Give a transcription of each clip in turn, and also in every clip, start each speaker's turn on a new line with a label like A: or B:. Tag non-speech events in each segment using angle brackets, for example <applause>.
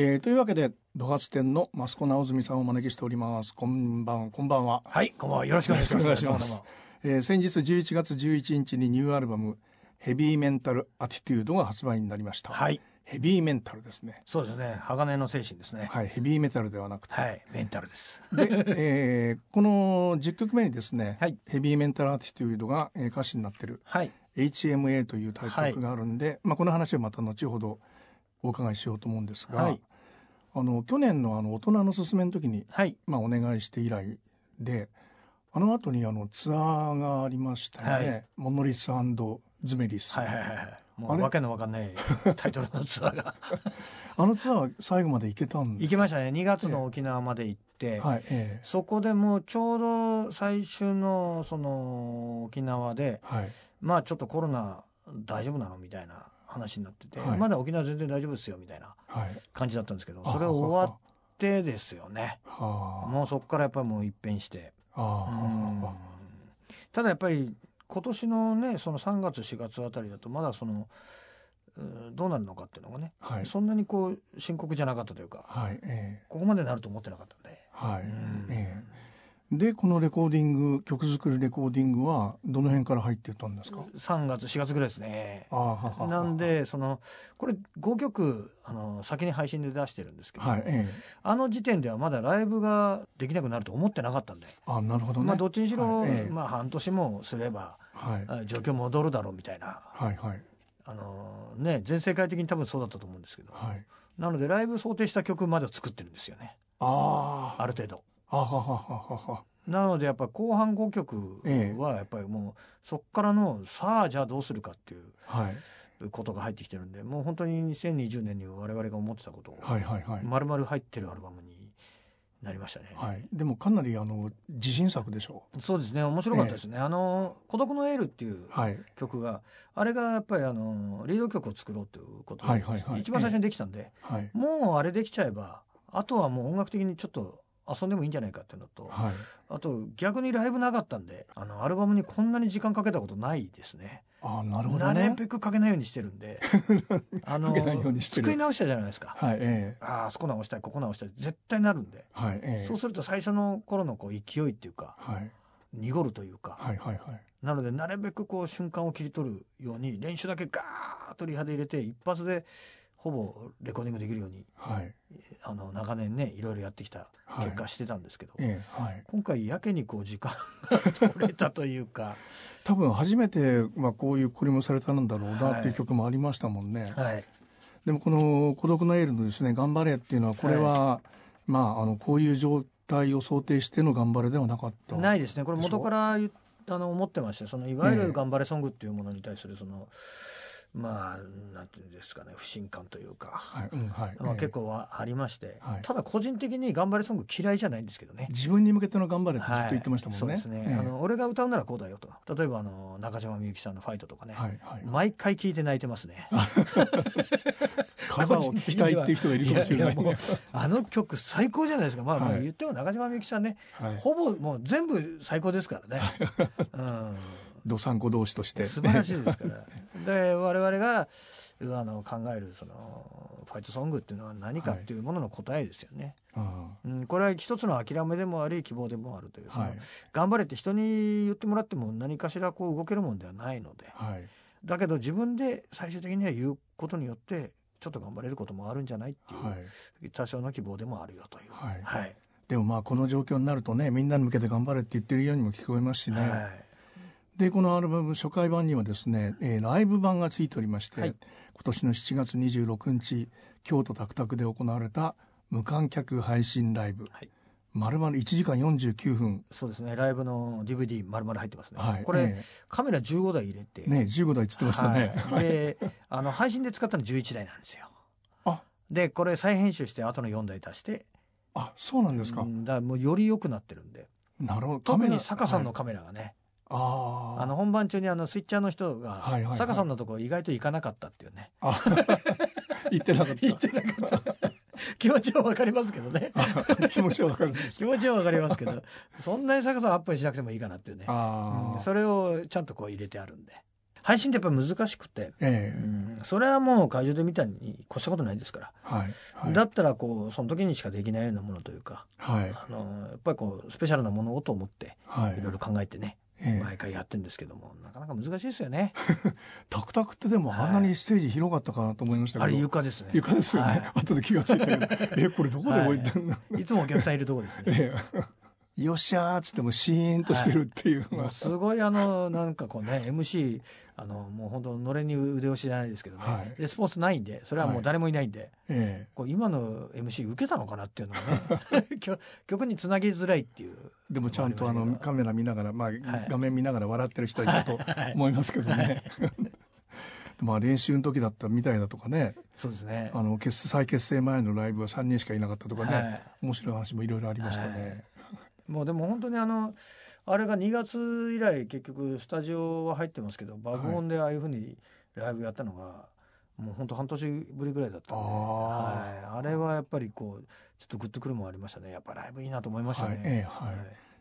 A: えー、というわけで土発店の益子直澄さんをお招きしております。こんばんこんばんは。
B: はいこんばんは。よろしくお願いします。
A: します。えー、先日11月11日にニューアルバムヘビーメンタルアティテュードが発売になりました。
B: はい。
A: ヘビーメンタルですね。
B: そうですね。鋼の精神ですね。
A: はいヘビーメタルではなくて。
B: はいメンタルです。
A: で、えー、この10曲目にですね、
B: はい。
A: ヘビーメンタルアティテュードが、えー歌詞になってる
B: はい。
A: HMA というタイトルがあるんで、まあ、この話はまた後ほどお伺いしようと思うんですが、
B: はい
A: あの去年のあの大人のすすめの時に、
B: はい。
A: まあ、お願いして以来であの後にあのツアーがありましたよね、
B: はい。
A: モノリスズメリス、
B: はいはいはいはい。もうわけのわかんないタイトルのツアーが。<laughs>
A: あのツアー最後まで行けたんです
B: 行きましたね。2月の沖縄まで行って、
A: はいえ
B: そこでもうちょうど最終のその沖縄で
A: えはい。
B: まあちょっとコロナ大丈夫なの？みたいな話になってて、
A: はい。
B: まだ沖縄全然大丈夫ですよみたいな
A: はい。
B: 感じだったんですけど
A: あ
B: それ終わってですよね。
A: はあ。
B: もうそこからやっぱりもう一変して。ただやっぱり今年のねその3月4月あたりだとまだそのうんどうなるのかっていうのがね、
A: はい。
B: そんなにこう深刻じゃなかったというか
A: はい。ええ。
B: ここまでなると思ってなかったんで、
A: はい、
B: うん。
A: ええでこのレコーディング曲作りレコーディングはどの辺から入ってたんですか
B: ？3月4月ぐらいですね。
A: ああははは
B: なんでそのこれ5曲あの先に配信で出してるんですけど、
A: はいええ。
B: あの時点ではまだライブができなくなると思ってなかったんで、
A: あなるほどね。
B: まあどっちにしろ、
A: はいええ。
B: まあ半年もすれば
A: はい。
B: あ状況戻るだろうみたいな
A: はいはい。
B: あのね全世界的に多分そうだったと思うんですけど
A: はい。
B: なのでライブ想定した曲までを作ってるんですよね。
A: ああ
B: ある程度。
A: あははははは。
B: なのでやっぱり後半5曲
A: ええ。
B: はやっぱりもうそっからのさあじゃあどうするかっていう
A: はい。
B: ことが入ってきてるんでもう本当に2020年に我々が思ってたことを丸々入ってるアルバムになりましたね。
A: はい。でもかなりあの自信作でしょ？
B: そうですね。面白かったですね。あの「孤独のエール」っていう
A: うはい。
B: 曲があれがやっぱりあのリード曲を作ろうということで、
A: はいはいはい。
B: 一番最初にできたんで、
A: はい。
B: もうあれできちゃえばあとはもう音楽的にちょっと遊んでもいいんじゃないかっていうのと
A: はい。
B: あと逆にライブなかったんであのアルバムにこんなに時間かけたことないですね。
A: あなるほど
B: なる
A: ね
B: べくかけないようにしてるんで <laughs> あの作り直したじゃないですか。
A: はいええ。
B: あああそこ直したいここ直したい絶対なるんで、
A: はいええ。
B: そうすると最初の頃のこう勢いっていうか
A: はい。
B: 濁るというか、
A: はいはいはい。
B: なのでなるべくこう瞬間を切り取るように練習だけガーッとリハで入れて一発でほぼレコーディングできるように
A: はい。
B: あの長年ねいろいろやってきた結果してたんですけど、
A: ええはい。
B: 今回やけにこう時間が取れたというか、<laughs>
A: 多分初めて、まあ、こういうこれもされたんだろうな
B: はい。
A: っていう曲もありましたもんね、
B: はい、
A: でもこの「孤独のエール」のですね「頑張れ」っていうのはこれは、まああのこういう状態を想定しての頑張れではなかった
B: ないですね。これ元からあの思ってましてそのいわゆる頑張れソングっていうものに対するその、まあなんていうんですかね不信感というか、
A: はいうんはい。
B: 結構はありまして、
A: はい。
B: ただ個人的に頑張れソング嫌いじゃないんですけどね。
A: 自分に向けての頑張れってずっと言ってましたもんね、
B: はいそうですね、
A: ええ。
B: あの俺が歌うならこうだよと。例えばあの中島みゆきさんの「ファイト」とかね、
A: はいはい。
B: 毎回聞いて泣いてますね。<laughs>
A: カバーを聞きたいっていう人がいるかもしれない <laughs>
B: ややもうあの曲最高じゃないですか。まあ、
A: はい。
B: まあ言っても中島みゆきさんね、
A: はい。
B: ほぼもう全部最高ですからね、<laughs> うん、
A: どさんこ同士として。
B: 素晴らしいですから。で我々があの考えるそのファイトソングっていうのは何かっていうものの答えですよね、
A: うん
B: うん、これは一つの諦めでもあり希望でもあるという、
A: はい。
B: 頑張れって人に言ってもらっても何かしらこう動けるもんではないので。
A: はい。
B: だけど自分で最終的には言うことによってちょっと頑張れることもあるんじゃないっていう、
A: はい。
B: 多少の希望でもあるよという。
A: はい。
B: はい、
A: でもまあこの状況になるとねみんなに向けて頑張れって言ってるようにも聞こえますしね、
B: はい
A: でこのアルバム初回版にはですね、えーライブ版がついておりまして、
B: はい。
A: 今年の7月26日京都タクタクで行われた無観客配信ライブ、
B: はい。
A: 丸々1時間49分。
B: そうですね。ライブの DVD 丸々入ってますね、
A: はい。
B: これ、
A: え
B: カメラ15台入れて、
A: ね15台つってましたね、
B: はい。であの配信で使ったの11台なんですよ。
A: あ。
B: でこれ再編集して後の4台足して。
A: あそうなんですか、
B: うんだもうより良くなってるんで。
A: なるほど。
B: 特に坂さんの
A: はい
B: カメラがね、
A: あー。
B: あの本番中にあのスイッチャーの人が
A: はいはいはい。
B: 坂さんのところ意外と行かなかったっていうね。
A: あ <laughs> 言ってなかった。
B: 言ってなかった。<laughs> 気持ちはわかりますけどね。
A: あ気持ちはわかる
B: 気持ちはわかりますけど。そんなに坂さんアップにしなくてもいいかなっていうね、うんそれをちゃんとこう入れてあるんで。配信ってやっぱり難しくて、
A: ええ。
B: うん、それはもう会場で見たに越したことないですから、
A: はいはい。
B: だったらこうその時にしかできないようなものというか。
A: はい。
B: あのやっぱりこうスペシャルなものをと思って
A: はい。
B: いろいろ考えてね、
A: ええ
B: 毎回やってるんですけどもなかなか難しいですよね。<laughs>
A: タクタクってでもあんなにステージ広かったかなと思いましたけど、
B: あれ床ですね。
A: 床ですよね、
B: は <laughs>
A: 後で気がついたけど。<laughs> えこれどこで置いてんの、
B: い、いつもお客さんいるとこですね。
A: ええよっしゃーっつってもシーンとしてるっていうのが、
B: もうすごいあのなんかこうね MC あのもう本当のれんに腕押しじゃないですけどね、
A: はい。
B: レスポンスないんでそれはもう誰もいないんで、
A: え
B: こう今の MC 受けたのかなっていうのがね。<laughs> 曲曲につなぎづらいっていう
A: えでもちゃんとあのカメラ見ながら、まあ
B: はい。
A: 画面見ながら笑ってる人はい。たと思いますけどね、まあ練習の時だったみたいだとかね。
B: そうですね。
A: あの結再結成前のライブは3人しかいなかったとかね、
B: はい。
A: 面白い話もいろいろありましたね、
B: もうでも本当にあのあれが2月以来結局スタジオは入ってますけど爆音でああいうふうにライブやったのが、もう本当半年ぶりぐらいだったんで、
A: あ
B: はい、あれはやっぱりこうちょっとグッとくるもんありましたね。やっぱライブいいなと思いましたね、
A: はい。ええはい。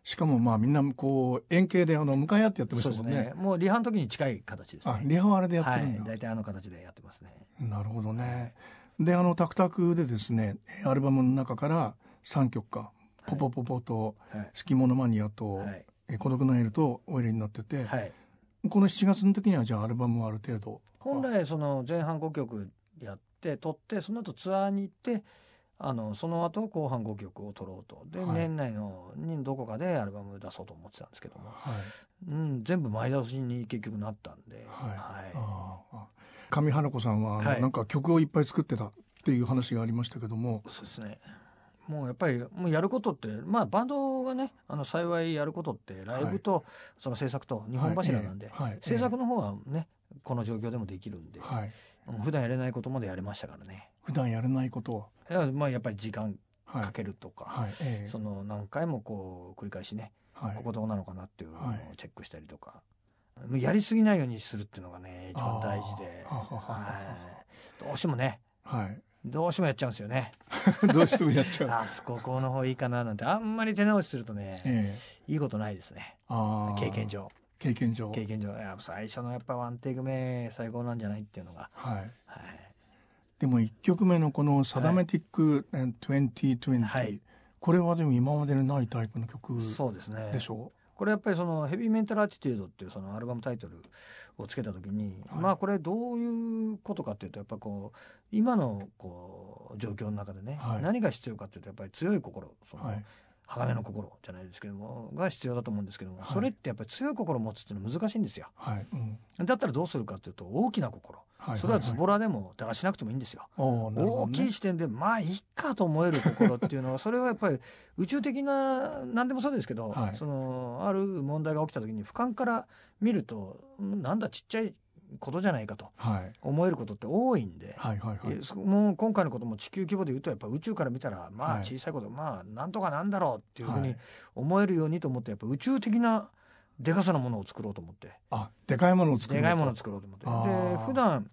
A: しかもまあみんなこう円形であの向かい合ってやってましたもんね。
B: ね。もうリハの時に近い形ですね。
A: あリハはあれでやって
B: は
A: るんだ、
B: い。大体あの形でやってますね。
A: なるほどね。であのタクタクでですねアルバムの中から3曲か「ポポポポ」と
B: はい「
A: 好きものマニア」と
B: はい「
A: え孤独なエル」とお選りになってて、
B: はい。
A: この7月の時にはじゃあアルバムはある程度。
B: 本来その前半5曲やって撮ってその後ツアーに行ってあのその後後半5曲を撮ろうと。で、
A: はい。
B: 年内のにどこかでアルバム出そうと思ってたんですけども、
A: はい。
B: うん、全部前倒しに結局なったんで、
A: はい、
B: はい。
A: 上花子さんは
B: はい。
A: なんか曲をいっぱい作ってたっていう話がありましたけども。
B: そうですねもうやっぱりもうやることってまあバンドがねあの幸いやることってライブとその制作と日本柱なんで、制作の方はねこの状況でもできるんで、
A: はい、
B: うん普段やれないことまでやれましたからね。
A: 普段やれないことを。
B: いやまあやっぱり時間
A: はい。
B: かけるとか、
A: はい。ええ。
B: その何回もこう繰り返しね、
A: はい。
B: ここどうなのかなっていうのを
A: はい。
B: チェックしたりとか、もうやりすぎないようにするっていうのがね一番大事で、どうしてもね
A: はい
B: どうしてもやっちゃうんですよね。<laughs>
A: どうしてもやっちゃう、
B: あそここの方いいかななんてあんまり手直しするとね、
A: ええ。
B: いいことないですね。経験上。
A: 経験上。
B: 経験上。やっぱ最初のやっぱワンテイク目最高なんじゃないっていうのが、
A: はい。
B: はい、
A: でも1曲目のこの「サダメティック2020」
B: はい。
A: これはでも今までにないタイプの曲
B: そうですね。
A: でしょ
B: これやっぱりその「ヘビーメンタルアティテュード」っていうそのアルバムタイトルをつけた時に、
A: はい。
B: まあこれどういうことかっていうとやっぱこう今のこう状況の中でね、
A: はい。
B: 何が必要かっていうとやっぱり強い心その、
A: はい
B: 鋼の心じゃないですけどもが必要だと思うんですけども、
A: はい。
B: それってやっぱり強い心を持つっていうのは難しいんですよ。
A: はい。うん。
B: だったらどうするかっていうと大きな心、
A: はい
B: それはズボラでもだらしなくてもいいんですよ。
A: おーなるほど
B: 大
A: ね
B: きい視点でまあいいかと思える心っていうのはそれはやっぱり宇宙的な何でもそうですけど、
A: はい。
B: そのある問題が起きた時に俯瞰から見るとんなんだちっちゃいことじゃないかと
A: はい。
B: 思えることって多いんで、
A: はいはいはい。
B: えそもう今回のことも地球規模で言うとやっぱ宇宙から見たらま
A: はい。
B: あ小さいこと、まあなんとかなんだろうっていうふうに
A: はい。
B: 思えるようにと思ってやっぱ宇宙的なでかさのものを作ろうと思って。
A: あでかいものを作る。
B: でかいものを作ろうと思って。で普段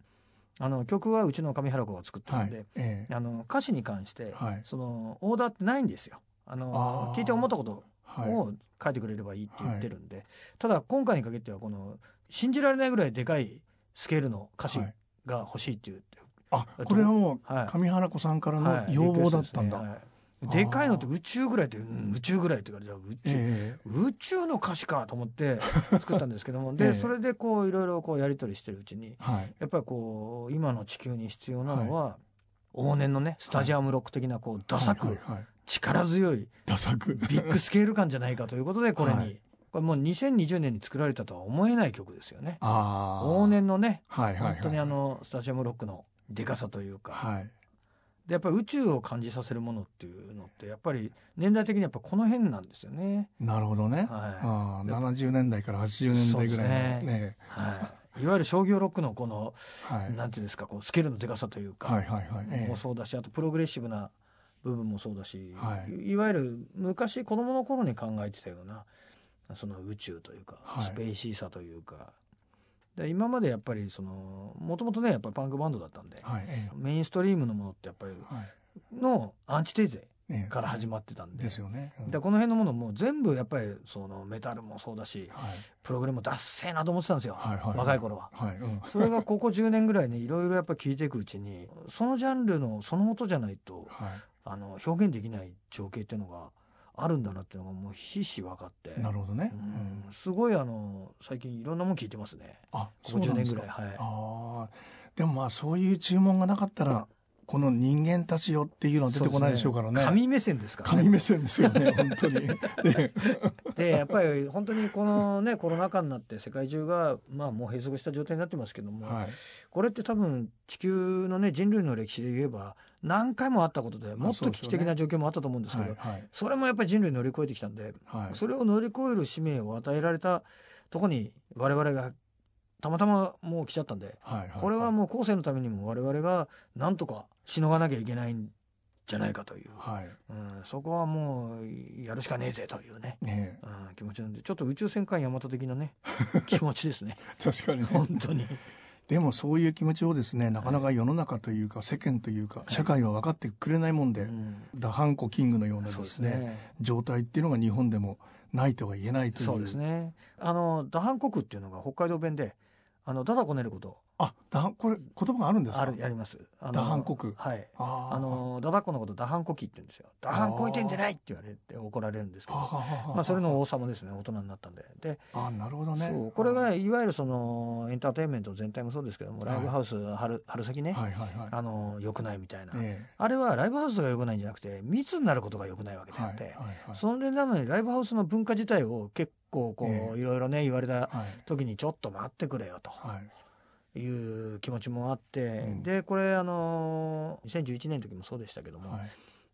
B: あの曲はうちの上原子が作ってる
A: はい。
B: んで、
A: ええ。
B: あの歌詞に関して、
A: はい。
B: そのオーダーってないんですよ。あの聞いて思ったこと
A: はい。
B: を書いてくれればいいって言ってるんで、ただ今回に限ってはこの信じられないぐらいでかいスケールの歌詞
A: はい。
B: が欲しいっていう、
A: あこれはもう
B: はい。
A: 上原子さんから
B: はい。
A: の要望だったんだ、
B: リクエストですね。はい。でかいのって宇宙ぐらいって、うん。宇宙ぐらいって言われたら宇宙、
A: え
B: 宇宙の歌詞かと思って <laughs> 作ったんですけども。で、
A: ええ。
B: それでこういろいろこうやり取りしてるうちに
A: えはい。
B: やっぱりこう今の地球に必要なのは、往年のねスタジアムロック的なこうダサく
A: はいはいはい。
B: 力強い
A: ダサく。
B: ビッグスケール感じゃないかということでこれに、
A: はい
B: これもう2020年に作られたとは思えない曲ですよね。往年のね
A: はいはいはい
B: 本当にあのスタジアムロックのでかさというか、
A: はい。
B: でやっぱり宇宙を感じさせるものっていうのってやっぱり年代的にやっぱこの辺なんですよね。
A: なるほどね、
B: はい。
A: ああ70年代から80年代ぐらいの
B: そうです
A: ね。
B: はい、いわゆる商業ロックのこの、
A: はい。
B: なんていうんですかこうスケールのでかさというか、
A: はいはいはい。ええ。
B: もそうだしあとプログレッシブな部分もそうだし、
A: はい
B: い、いわゆる昔子供の頃に考えてたようなその宇宙というか、
A: はい。
B: スペーシーさというか。で今までやっぱりそのもともとねやっぱりパンクバンドだったんで、
A: はいえ
B: メインストリームのものってやっぱり
A: えはい。
B: のアンチテーゼ
A: ええ
B: から始まってたんで,、
A: ですよね。うん。
B: でこの辺のものも全部やっぱりそのメタルもそうだし
A: はい。
B: プログレムもダッセーなと思ってたんですよ、
A: はいはい。
B: 若い頃は。
A: はいうん。
B: それがここ10年ぐらいねいろいろやっぱ聞いていくうちにそのジャンルのその音じゃないと
A: は
B: あの表現できない情景っていうのがあるんだなっていうのがもうひし分かって
A: い。なるほどね。
B: う
A: うん
B: んすごいあの最近いろんなもん聞いてますね
A: あ、
B: ここ10
A: そうなんですか
B: 年ぐらい。はい
A: ああ、でもまあそういう注文がなかったらこの人間たちよっていうのは出てこないでしょうからね。
B: 神目線ですからね
A: 神目線ですよね <laughs> 本当に。<laughs> で
B: でやっぱり本当にこのねコロナ禍になって世界中がまあもう閉塞した状態になってますけども、
A: はい。
B: これって多分地球のね人類の歴史で言えば何回もあったことでもっと危機的な状況もあったと思うんですけど、
A: はいはい
B: それもやっぱり人類乗り越えてきたんで、
A: はい。
B: それを乗り越える使命を与えられたとこに我々がたまたまもう来ちゃったんで、
A: はいはい
B: これはもう後世のためにも我々がなんとかしのがなきゃいけないんじゃないかという、
A: はい。
B: うん、そこはもうやるしかねえぜというね、
A: ね
B: うん、気持ちなんでちょっと宇宙戦艦ヤマト的なね <laughs> 気持ちですね
A: え確かにね。
B: 本当に。
A: でもそういう気持ちをですねなかなか世の中というか世間というか社会は分かってくれないもんで、
B: うん。
A: ダハンコキングのような
B: です
A: ね
B: ね。
A: 状態っていうのが日本でもないとは言えないという。
B: そうですね。あのダハン国っていうのが北海道弁で、あのダダこねること
A: あダハンこれ言葉があるんですか？
B: あるやります。あの
A: ダハン国
B: はい。
A: あー。
B: あのダダこのことダハンコキって言うんですよ。ダハンこいてんでないって言われて怒られるんですけど、まあそれの王様ですね。大人になったんで。で、
A: あなるほどね。
B: そうこれがいわゆるそのエンターテインメント全体もそうですけども、ライブハウス春春先ね、
A: はいはいはい。
B: あの良くないみたいな。
A: え
B: あれはライブハウスが良くないんじゃなくて密になることが良くないわけであって、それなのにライブハウスの文化自体を結構こう、
A: ええ。
B: いろいろね言われた
A: はい。
B: 時にちょっと待ってくれよと。
A: はい
B: いう気持ちもあって、
A: うん。
B: でこれあの2011年の時もそうでしたけども、
A: は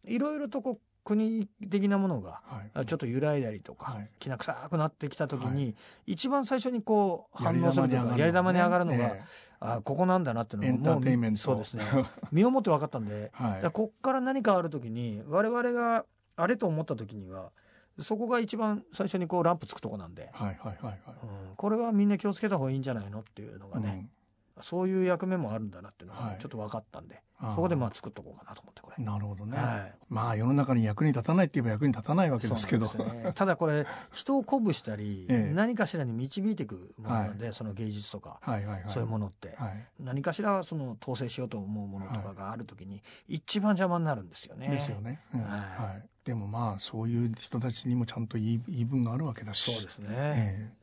A: い。
B: い、ろいろとこう国的なものがちょっと揺らいだりとか、
A: はい。
B: きな臭くなってきた時に、
A: は
B: 一番最初にこう反応するというかやり玉に上がるのが、
A: え
B: あここなんだなっていうのが
A: エンターテインメント。
B: そうですね。身をもって分かったんで
A: えはい。
B: こっから何かある時に我々があれと思った時にはそこが一番最初にこうランプつくとこなんで、
A: はいはいはいはい。
B: うん、これはみんな気をつけた方がいいんじゃないのっていうのがね、
A: うん
B: そういう役目もあるんだなっていうのが
A: はい。
B: ちょっと分かったんで、そこでまあ作っとこうかなと思ってこれ。
A: なるほどね、
B: はい。
A: まあ世の中に役に立たないって言えば役に立たないわけですけど。
B: ね。ただこれ人を鼓舞したり、
A: ええ。
B: 何かしらに導いていくものなんで、その芸術とか、
A: はいはいはい。
B: そういうものって、
A: はい。
B: 何かしらその統制しようと思うものとかがある時に一番邪魔になるんですよね。
A: ですよね、うん。
B: はい。
A: はい、でもまあそういう人たちにもちゃんと言い言い分があるわけだし。
B: そうですね。
A: ええ。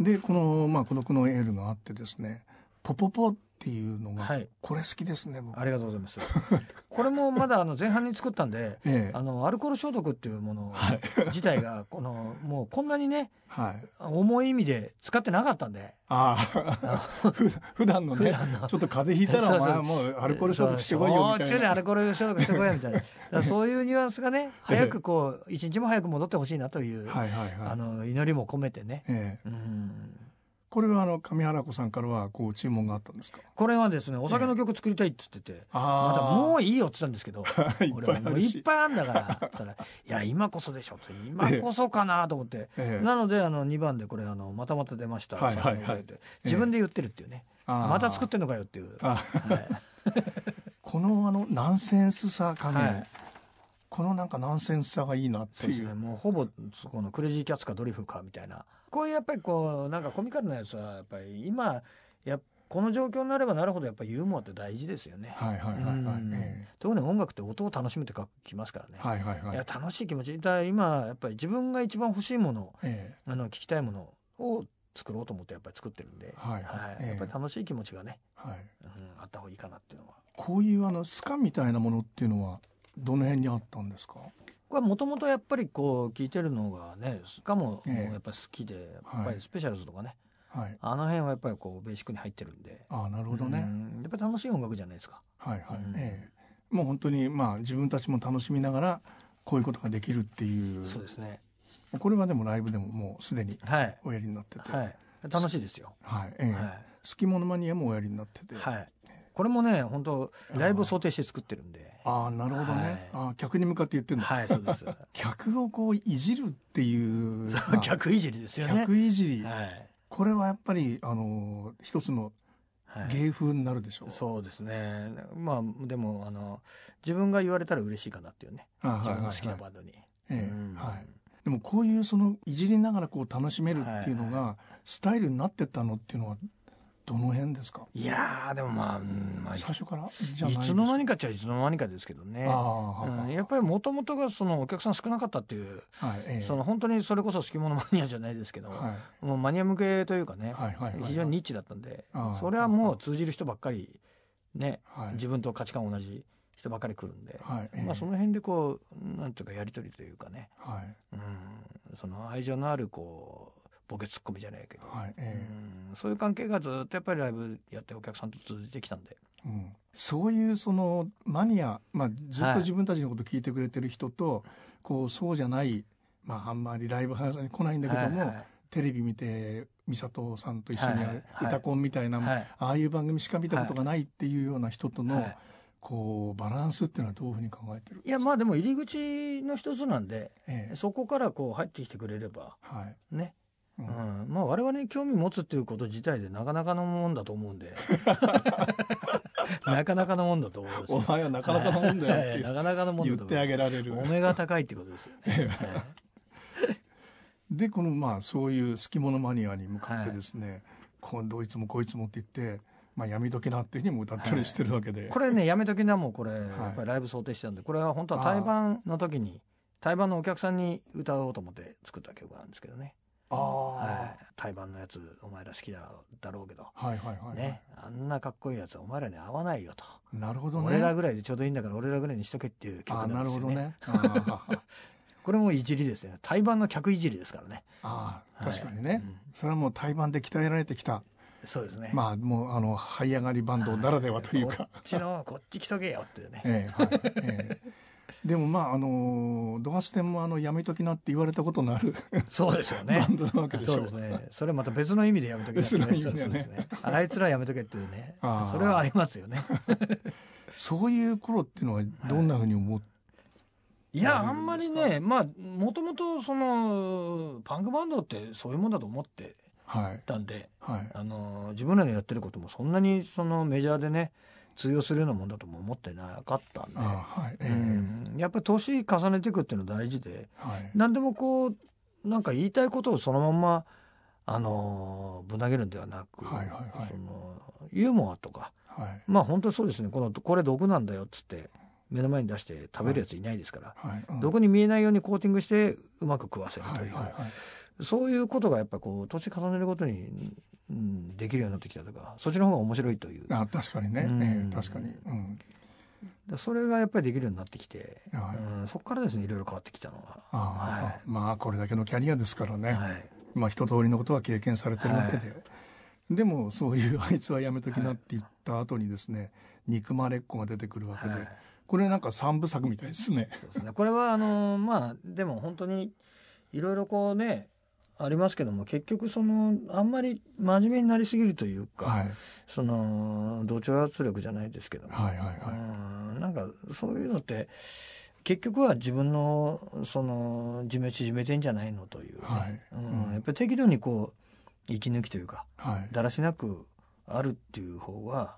A: でこの、まあ、孤独のエールがあってですね「ポポポ」っていうのが、
B: はい。
A: これ好きですね僕。
B: ありがとうございます。<laughs> これもまだあの前半に作ったんで、
A: ええ。
B: あのアルコール消毒っていうもの
A: はい。
B: 自体がこのもうこんなにね
A: はい。
B: 重い意味で使ってなかったんで、
A: ああ。ふ普段のねちょっと風邪ひいたらお前もうアルコール消毒してこいよみた
B: そう中でア
A: いな
B: ルコール消毒してこいよみたいな。<laughs> そういうニュアンスがね、早くこう一日も早く戻ってほしいなという、
A: はいはいはい。
B: あの祈りも込めてね。
A: ええ。
B: うん
A: これはあの上原子さんからはこう注文があったんですか？
B: これはですね、お酒の曲作りたいって言ってて、また
A: あ
B: もういいよって言ったんですけど、<laughs>
A: いっぱいある。し
B: 俺はいっぱいあんだから、たら、いや、今こそでしょと、今こそかなと思って。<laughs>
A: ええ。
B: なので、あの、2番でこれ、あの、またまた出ました。
A: はいはいはい。
B: 自分で言ってるっていうね。
A: あー。
B: また作ってんのかよっていう。
A: あ
B: はい。<laughs>
A: このあのナンセンスさ加減、
B: はい
A: このなんかナンセンスさがいいなっていう。
B: ね。もうほぼ、そこのクレイジーキャッツかドリフかみたいな。こういうやっぱりこう、なんかコミカルなやつは、やっぱり今、やこの状況になればなるほどやっぱりユーモアって大事ですよね。
A: はいはいはいはい、
B: うん。
A: え
B: 特に音楽って音を楽しむって書きますからね。
A: えはいはいはい。
B: いや楽しい気持ちだ今やっぱり自分が一番欲しいもの
A: え
B: あの聞きたいものを作ろうと思ってやっぱり作ってるんで、
A: はいはい。ええ。
B: やっぱり楽しい気持ちがね、
A: えはい、
B: うん、あった方がいいかなっていうのは。
A: こういうあのスカみたいなものっていうのはどの辺にあったんですか？
B: これもともとやっぱりこう聞いてるのがねしかもやっぱり好きで、
A: はい。
B: やっぱりスペシャルズとかね
A: はい。
B: あの辺はやっぱりこうベーシックに入ってるんで。
A: ああなるほどね、
B: うん。やっぱり楽しい音楽じゃないですか。
A: はいはい、
B: うん。
A: ええ。もう本当にまあ自分たちも楽しみながらこういうことができるっていう。
B: そうですね。
A: これはでもライブでももうすでに
B: はい。
A: おやりになってて、
B: はい。楽しいですよ、
A: はいええ。
B: はい。
A: 好きものマニアもおやりになってて、
B: はい。これもね本当ライブを想定して作ってるんで
A: ああなるほどね、ああ客に向かって言ってんだ、
B: はいそうです。<laughs>
A: 客をこういじるっていう、まあ
B: 客いじりですよね。
A: 客いじり、
B: はい。
A: これはやっぱりあの一つの
B: はい。
A: 芸風になるでしょう。
B: そうですね。まあでもあの自分が言われたら嬉しいかなっていうね。
A: あ
B: 自分の好きな
A: はい
B: バンドに、
A: はい。でもこういうそのいじりながらこう楽しめるっていうのがスタイルになってったのっていうのはどの辺ですか？
B: いやーでもまあ、うんまあ、い
A: 最初から？じゃない
B: つの間にかっちゃいつの間にかですけどね。うん
A: はい。
B: やっぱりもともとがそのお客さん少なかったっていう、
A: はいええ。
B: その本当にそれこそ好き者マニアじゃないですけど、
A: はい。
B: もうマニア向けというかね、
A: はいはいはい。
B: 非常にニッチだったんでそれはもう通じる人ばっかりね、
A: はい。
B: 自分と価値観同じ人ばっかり来るんで、
A: はいええ。
B: まあ、その辺でこうなんていうかやり取りというかね、
A: はい。
B: うん、その愛情のあるこうボケツッコミじゃないけど、
A: はいええ。
B: うん、そういう関係がずっとやっぱりライブやってお客さんと続いてきたんで、
A: うん、そういうそのマニア、まあ、ずっと自分たちのこと聞いてくれてる人と、こうそうじゃない、まあ、あんまりライブハウスに来ないんだけども、
B: はいはい
A: テレビ見て美里さんと一緒にやる
B: はいはい
A: 歌コンみたいな、
B: はい。
A: ああいう番組しか見たことがないっていうような人との、
B: はい。
A: こうバランスっていうのはどういうふうに考えてる
B: いやまあでも入り口の一つなんで
A: ええ。
B: そこからこう入ってきてくれれば
A: はい。
B: ね、
A: う
B: うん。んまあ我々に興味持つっていうこと自体でなかなかのもんだと思うんで。<laughs> なかなかのもんだと思うんですよ。
A: お前はなかなかのもんだよって
B: はい。なかなかのもんだ
A: 言ってあげられる。
B: お目が高いってことですよね、<laughs>
A: でこのまあそういう好き者マニアに向かってですね、こうどいつもこいつもって言って、まあ、やめときなっていうふうにも歌ったりしてるわけで、
B: これねやめときなもうこれ、やっぱりライブ想定してたんでこれは本当は対バンの時に対バンのお客さんに歌おうと思って作った曲なんですけどね、
A: ああ、
B: はい、対バンのやつお前ら好きだだろうけど、
A: はいはいはいはい、
B: ね、あんなかっこいいやつはお前らに合わないよと、
A: なるほどね。
B: 俺らぐらいでちょうどいいんだから俺らぐらいにしとけっていう曲
A: ああ
B: なんですよね。
A: なるほどね。<laughs>
B: これもいじりですね対バンの客いじりですからね。
A: あー
B: はい。
A: 確かにね、
B: うん。
A: それはもう対バンで鍛えられてきた。
B: そうですね。
A: まあもうあの這い上がりバンドならではというか。
B: こっちのこっち来とけよっていうね。<laughs>
A: ええはい。ええでもまああのドハステンもあのやめときなって言われたことのある
B: そうですよね。
A: バンドなわけでしょ。
B: そうですね。それまた別の意味でやめとけ
A: 別の意味でね。
B: ね。あいつらやめとけっていうね。それはありますよね。
A: そういう頃っていうのはどんなふうに思っ
B: い。やあんまりねまあもともとそのパンクバンドってそういうもんだと思って
A: はい。
B: たんで
A: はい。
B: あの自分らのやってることもそんなにそのメジャーでね通用するようなもんだとも思ってなかったんで、
A: はい。ええ。
B: うん。やっぱり年重ねていくっていうのは大事で
A: はい。
B: 何でもこうなんか言いたいことをそのまんまあのぶん投げるんではなく、
A: はいはいはい。
B: そのユーモアとか
A: はい。
B: まあ本当にそうですね。このこれ毒なんだよっつって目の前に出して食べるやついないですから、
A: はい。うん。
B: 毒に見えないようにコーティングしてうまく食わせるという、
A: はいはいはい
B: そういうことがやっぱこう年重ねるごとに、うん、できるようになってきたとかそっちの方が面白いという。
A: あ確かにね、
B: うん。
A: ええ確かに、うん、
B: でそれがやっぱりできるようになってきて、
A: はい。
B: うん、そこからですねいろいろ変わってきたのは。
A: ああ、
B: はい。
A: まあこれだけのキャリアですからね、
B: はい。
A: まあ一通りのことは経験されてるわけで、でもそういうあいつはやめときなって言った後にですね、憎まれっ子が出てくるわけで、
B: はい。
A: これなんか三部作みたいですね。
B: そうですね。これはあのまあでも本当にいろいろこうねありますけども結局そのあんまり真面目になりすぎるというか、
A: はい。
B: その同調圧力じゃないですけども、
A: はいはいはい。
B: うんなんかそういうのって結局は自分のその寿命縮めてんじゃないのという。ね、
A: はい。
B: うん
A: うん。
B: やっぱり適度にこう息抜きというか
A: はい。
B: だらしなくあるっていう方が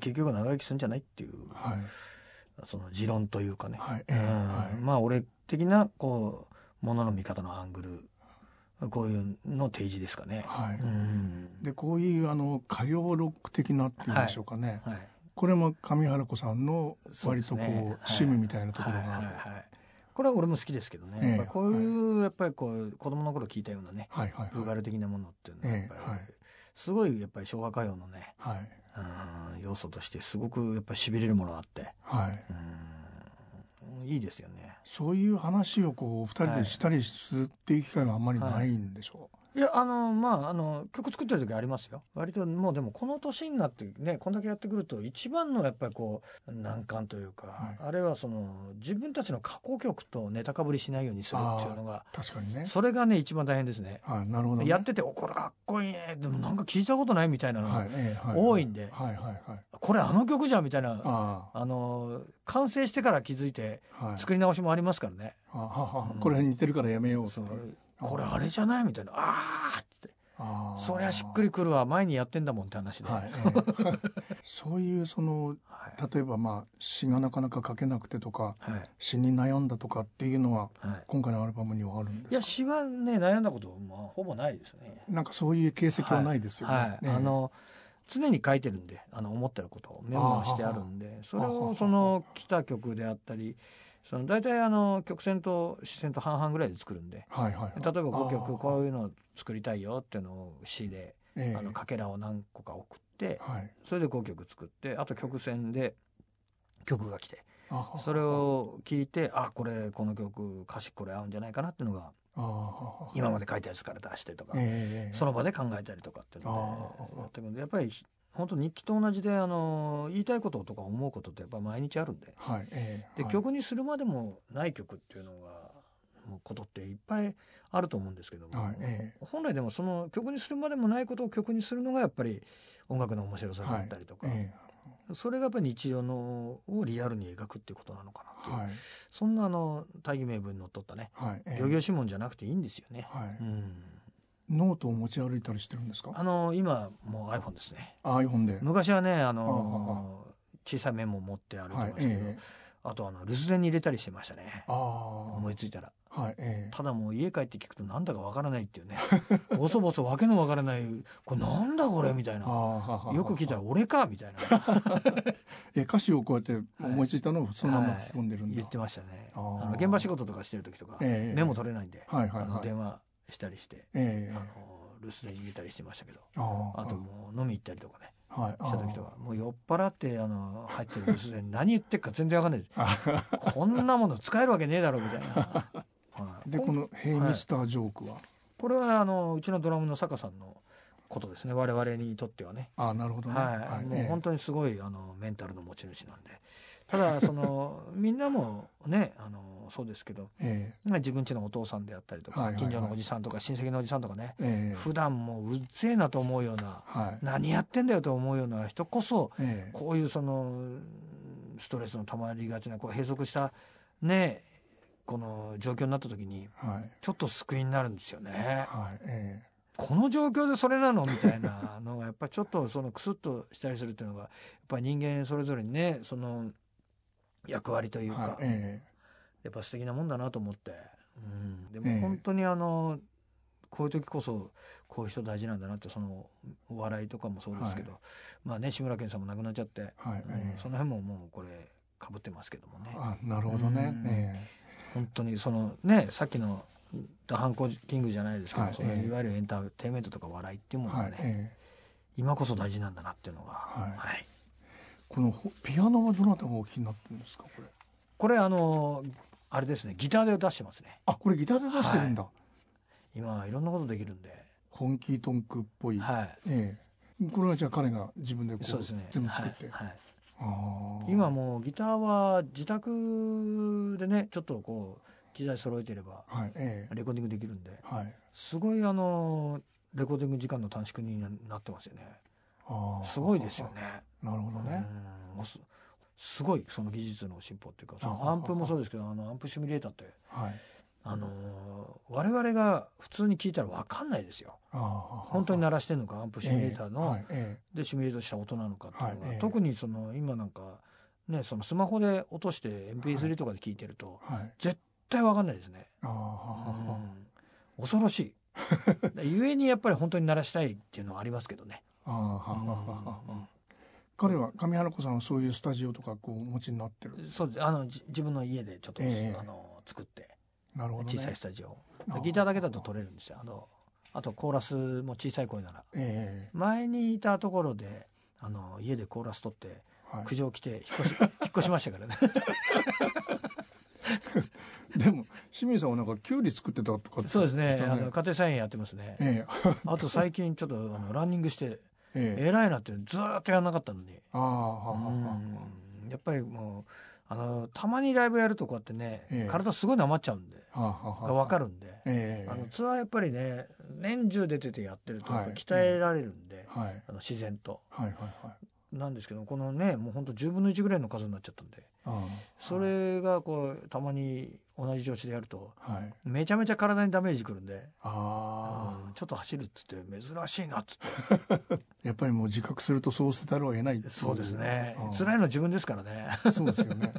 B: 結局長生きするんじゃないっていう
A: はい。
B: その持論というかね、
A: はい。ええ。
B: うん。
A: はい。
B: まあ俺的なこうものの見方のアングルこういうの提示ですかね。
A: はい。
B: うん。
A: でこういうあの歌謡ロック的なっていうんでしょうかね、
B: はい。
A: これも上原子さんの割とこう
B: そうですね
A: 趣味みたいなところが。ある、
B: はい。はい。はい。これは俺も好きですけどね、
A: ええ。
B: やっぱりこういう、やっぱりこう子供の頃聞いたようなね
A: はいはい
B: ブーガル的なものっていうのはやっぱり、
A: ええ。はい。
B: すごいやっぱり昭和歌謡のね
A: はい。
B: うん要素としてすごくやっぱりしびれるものがあって。
A: はい。
B: うん。いいですよね
A: そういう話をこう二人でしたりするっていう機会があんまりないんでしょう。
B: いやあのまああの曲作ってる時ありますよ。割ともうでもこの年になってねこんだけやってくると一番のやっぱりこう難関というか、
A: はい。
B: あれはその自分たちの過去曲とネタかぶりしないようにするっていうのが
A: う確かにね。
B: それがね一番大変ですね。
A: はいなるほど、ね、
B: やってて「おこれかっこいいね」でもなんか聞いたことないみたいなのが、多いんで
A: はいはいはい。
B: これあの曲じゃんみたいな
A: あ
B: あの完成してから気づいて
A: あはい。
B: 作り直しもありますからね、
A: あはは
B: うん。
A: これ似てるからやめよう
B: これあれじゃない？みたいな「あー」って。そりゃしっくりくるわ。前にやってんだもんって話で、
A: はい、ええ <laughs> そういうその
B: はい。
A: 例えばまあ詩がなかなか書けなくてとか
B: はい。
A: 詩に悩んだとかっていうのは
B: はい。
A: 今回のアルバムにはあるんですか？
B: いや詩はね悩んだこと、まあ、ほぼないですね。
A: なんかそういう形跡はないですよね。
B: はい、
A: ええ。
B: あの常に書いてるんであの思ってることをメモしてあるんでそれをその来た曲であったりその大体あの曲線と視線と半々ぐらいで作るんで。
A: はいはい
B: 例えば5曲こう
A: う、
B: いうのを作りたいよっていうのを詩で
A: ええ。
B: あのかけらを何個か送って
A: はい。
B: それで5曲作ってあと曲線で曲が来て。それを聞いてあこれこの曲歌詞これ合うんじゃないかなっていうのが今まで書いたやつから出してとか
A: ええ
B: その場で考えたりとかっていうのでやってくんでやっぱり本当日記と同じであの言いたいこととか思うことってやっぱ毎日あるんで。
A: はいええ
B: で、
A: はい。
B: 曲にするまでもない曲っていうのがもうことっていっぱいあると思うんですけども、
A: はいえ
B: 本来でもその曲にするまでもないことを曲にするのがやっぱり音楽の面白さだったりとか、
A: え
B: それがやっぱり日常のをリアルに描くっていうことなのかなっていう、
A: えはい。
B: そんなあの大義名分にのっとったね
A: はいええ。
B: 行々しいもんじゃなくていいんですよね。
A: はい。
B: うん
A: ノートを持ち歩いたりしてるんですか？
B: あの今もう iPhone ですね。
A: あ iPhone で。
B: 昔はねあ
A: あ
B: の小さいメモ持って歩いてま
A: はい
B: したけど、
A: ええ
B: あとあの留守電に入れたりしてましたね。
A: ああ
B: 思いついたら。
A: はいええ。
B: ただもう家帰って聞くとなんだかわからないっていうね。<laughs> ボソボソわけのわからないこれなんだこれみたいな。よく聞いたら俺かみたいな。<laughs>
A: え歌詞をこうやって思いついたのをそのまま吹き込んでるんだ、
B: 言ってましたね。
A: あ
B: の現場仕事とかしてる時とか
A: ええ
B: メモ取れないんで
A: はいはいはい。
B: 電話したりして
A: ええ
B: あの留守電に入れたりしてましたけど
A: あ
B: ともう飲み行ったりとかね
A: はいあ
B: した時とかもう酔っ払ってあの入ってる <laughs> 留守電何言ってっか全然わかんない
A: あ
B: こんなもの使えるわけねえだろみたいな、<laughs> はい。
A: でこの「ヘイミスタージョークは」
B: これはあのうちのドラムの坂さんのことですね。我々にとってはね。
A: あなるほどね、
B: はい、もう
A: ええ。
B: 本当にすごいあのメンタルの持ち主なんでただその <laughs> みんなもねあのそうですけど
A: え
B: 自分家のお父さんであったりとか、
A: はいはいはい。
B: 近所のおじさんとか親戚のおじさんとかね、
A: ええ。え
B: 普段もううっぜえなと思うような
A: はい。
B: 何やってんだよと思うような人こそ
A: ええ。
B: こういうそのストレスのたまりがちなこう閉塞したねこの状況になった時に
A: はい。
B: ちょっと救いになるんですよね。
A: はいえ
B: この状況でそれなの？みたいなのがやっぱりちょっとそのクスッとしたりするっていうのがやっぱり人間それぞれにねその役割というか、
A: えはいえ
B: やっぱ素敵なもんだなと思って、うん、で
A: ええ。
B: も本当にあのこういう時こそこういう人大事なんだなってそのお笑いとかもそうですけど、
A: は
B: まあね志村けんさんも亡くなっちゃって、
A: えはい
B: うん。
A: ええ
B: その辺ももうこれかぶってますけどもね。
A: あなるほどね。
B: うん。
A: え
B: 本当にそのねさっきの「ダハンコキング」じゃないですけど、その
A: はいええ。
B: いわゆるエンターテインメントとか笑いっていうも
A: え
B: のがね、今こそ大事なんだなっていうのが、
A: はい。
B: はい
A: このほピアノはどなたがお聴きになってるんですかこれ？
B: これあのあれですねギターで出してますね。
A: あこれギターで出してるんだ、
B: 今はい。ろんなことできるんで、
A: 本気トンクっぽい、
B: はい。
A: ええ。これはじゃあ彼が自分でこう
B: そうですね。
A: 全部作って、
B: はい。はい。
A: あー。
B: 今もうギターは自宅でねちょっとこう機材揃えてれば
A: はいええ。
B: レコーディングできるんで。
A: はい。
B: すごいあのレコーディング時間の短縮になってますよねすごいですよね。
A: なるほどね、
B: すすごいその技術の進歩っていうかその
A: あ
B: アンプもそうですけどあのアンプシミュレーターって
A: はい。
B: あのー我々が普通に聞いたら分かんないですよ。本当に鳴らしてるのかアンプシミュレーター
A: ええ
B: の。
A: はいえ
B: でシミュレートした音なのかっていうのが、
A: はいええ。
B: 特にその今なんかねそのスマホで落として MP3 とかで聞いてると絶対分かんないですね、恐ろしい。<laughs> ゆえにやっぱり本当に鳴らしたいっていうのはありますけどね
A: 彼は上原子さんはそういうスタジオとかこうお持ちになってる？
B: そうですあのじ自分の家でちょっと、
A: ええ。
B: あの作って
A: なるほどね。
B: 小さいスタジオギターだけだと撮れるんですよ。あのあとコーラスも小さい声なら。
A: え
B: 前にいたところであの家でコーラス撮って
A: えはい。
B: 苦情来て引っ越し <laughs> 引っ越しましたからね。<laughs>
A: でも清水さんはなんかキュウリ作ってたとか
B: そうですね。
A: 言ってた
B: あの家庭菜園やってますね。
A: ええ。
B: あと最近ちょっとあのランニングして
A: ええ。
B: 偉いなってずーっとやらなかったのに。
A: ああははは
B: うん。やっぱりもうあのたまにライブやるとこうやってね、
A: ええ。
B: 体すごいなまっちゃうんで
A: ははは
B: が分かるんで、
A: ええ
B: あのツアーやっぱりね年中出ててやってると鍛えられるんで、
A: はい。
B: あの自然と。
A: はいはいはい。
B: なんですけどこのねもう本当10分の1ぐらいの数になっちゃったんで
A: あ
B: それがこうたまに同じ調子でやると
A: あはい。
B: めちゃめちゃ体にダメージくるんで、
A: ああ
B: うんちょっと走るっつって珍しいなっつって。<laughs>
A: やっぱりもう自覚するとそうせざるを得ない
B: そうですね。
A: うん。
B: 辛いのは自分ですからね。
A: そうですよね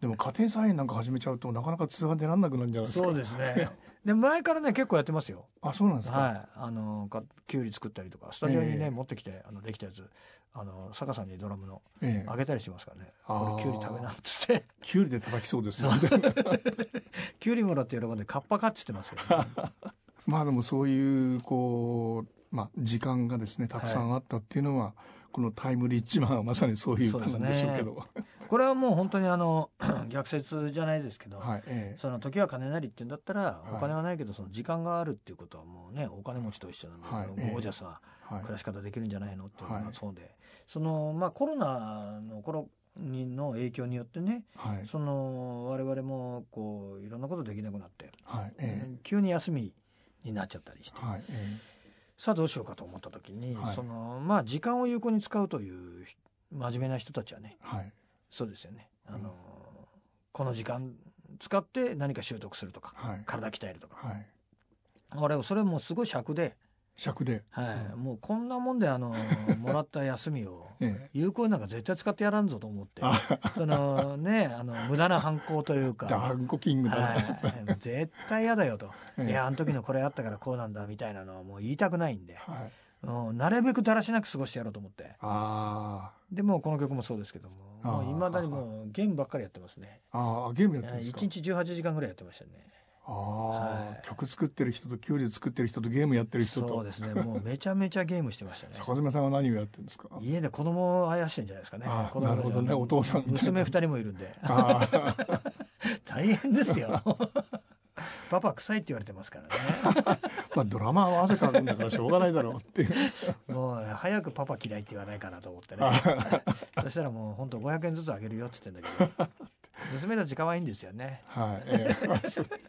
A: でも家庭菜園なんか始めちゃうとなかなか通話出らんなくなるんじゃないですか？
B: そうですね。で前からね結構やってますよ。
A: あそうなんですか、
B: はい。あのかきゅうり作ったりとかスタジオにね、
A: ええ。
B: 持ってきてあのできたやつあの坂さんにドラムの
A: ええ。
B: あげたりしますからね。これきゅうり食べなっつって。
A: きゅうりで叩きそうですね。<laughs>
B: きゅうりもらって喜んでカッパかっつってますけど、ね、<laughs>
A: まあでもそういうこう、まあ、時間がですねたくさんあったっていうのは、このタイムリッチマンはまさにそういう歌なんでしょうけど
B: これはもう本当にあの <clears throat> 逆説じゃないですけど、
A: はいええ。
B: その時は金なりって言うんだったら
A: はい。
B: お金はないけどその時間があるっていうことはもうねお金持ちと一緒なんで、
A: はい
B: ゴージャスな
A: はい。
B: 暮らし方できるんじゃないのっていうの
A: はい。
B: がそうで、そのまあコロナの頃にの影響によってね
A: はい。
B: その我々もこういろんなことできなくなって、
A: はいえ
B: 急に休みになっちゃったりして。
A: えはいえ
B: さあどうしようかと思った時に、
A: はい。
B: そのまあ時間を有効に使うという真面目な人たちはね
A: えはい
B: そうですよね。あの、この時間使って何か習得するとか
A: はい。
B: 体鍛えるとか。
A: はい。
B: あれそれもうすごい尺で、
A: 尺で、
B: はい。
A: うん
B: もうこんなもんであの <laughs> もらった休みを
A: ええ。
B: 有効になんか絶対使ってやらんぞと思って
A: あ
B: そのねあの無駄な反抗というか。
A: ダンコキングだ。な、
B: はい、絶対嫌だよと、<laughs>
A: ええ。
B: いやあの時のこれあったからこうなんだみたいなのはもう言いたくないんで、
A: はい
B: うん、なるべくだらしなく過ごしてやろうと思って。
A: あ
B: でもうこの曲もそうですけども。いまだにもうゲームばっかりやってますね。
A: ーあーゲームやってるんですか
B: ？1日18時間ぐらいやってましたね。
A: ああ、
B: はい。
A: 曲作ってる人とキュウリ作ってる人とゲームやってる人と。
B: そうですね。もうめちゃめちゃゲームしてましたね。<laughs>
A: 坂爪さんは何をやってるんですか？
B: 家で子供をあやしてんじゃないですかね。
A: なるほどね。お父さん
B: 娘二人もいるんで。
A: ああ <laughs>
B: 大変ですよパパ臭いって言われてますからね。<laughs>
A: まあドラマーは汗かくんだからしょうがないだろうっていう。
B: もう早くパパ嫌いって言わないかなと思ってね。そしたらもう本当500円ずつあげるよっつってんだけど。娘たち可愛いんですよね。
A: はい、ええ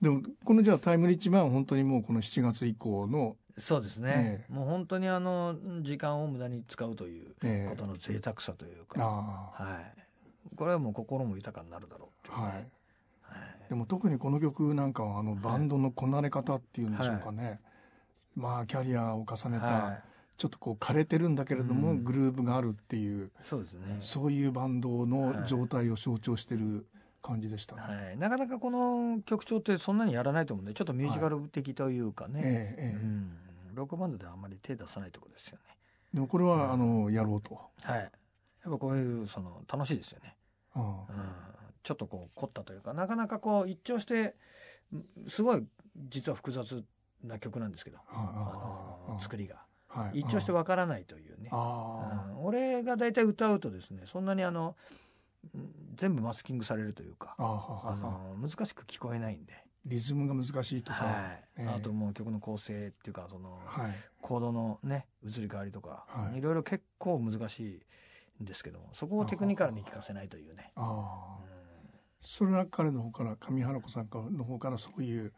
A: でもこのじゃあタイムリッチマンは本当にもうこの7月以降の
B: そうですね、
A: ええ。
B: もう本当にあの時間を無駄に使うという
A: ええ
B: ことの贅沢さというか、
A: あ。
B: はい、これはもう心も豊かになるだろうっていうね、
A: はいでも特にこの曲なんかはあのバンドのこなれ方っていうんでしょうかね、まあキャリアを重ねた、
B: はい。
A: ちょっとこう枯れてるんだけれども、
B: うん。
A: グルーヴがあるっていう
B: そうですね。
A: そういうバンドの状態を象徴してる感じでしたね。
B: はい、なかなかこの曲調ってそんなにやらないと思うんでちょっとミュージカル的というかね、
A: ええええ。
B: うん、ロックバンドではあんまり手出さないところですよね。
A: でもこれはあのやろうと。
B: はい。やっぱこういうその楽しいですよね、
A: うん。
B: うん、ちょっとこう凝ったというかなかなかこう一聴してんすごい実は複雑な曲なんですけど、あの作りが。
A: はい
B: 一聴してわからないというね、
A: あ
B: うん。俺が大体歌うとですねそんなにあのん全部マスキングされるというか
A: あ
B: の難しく聞こえないんで、
A: リズムが難しいとか、
B: はい。
A: ええ。
B: あともう曲の構成っていうかその
A: はい。
B: コードのね移り変わりとか、
A: はい。
B: いろいろ結構難しいんですけどもそこをテクニカルに聞かせないというね。
A: あそれは彼の方から上原子さんの方からそういう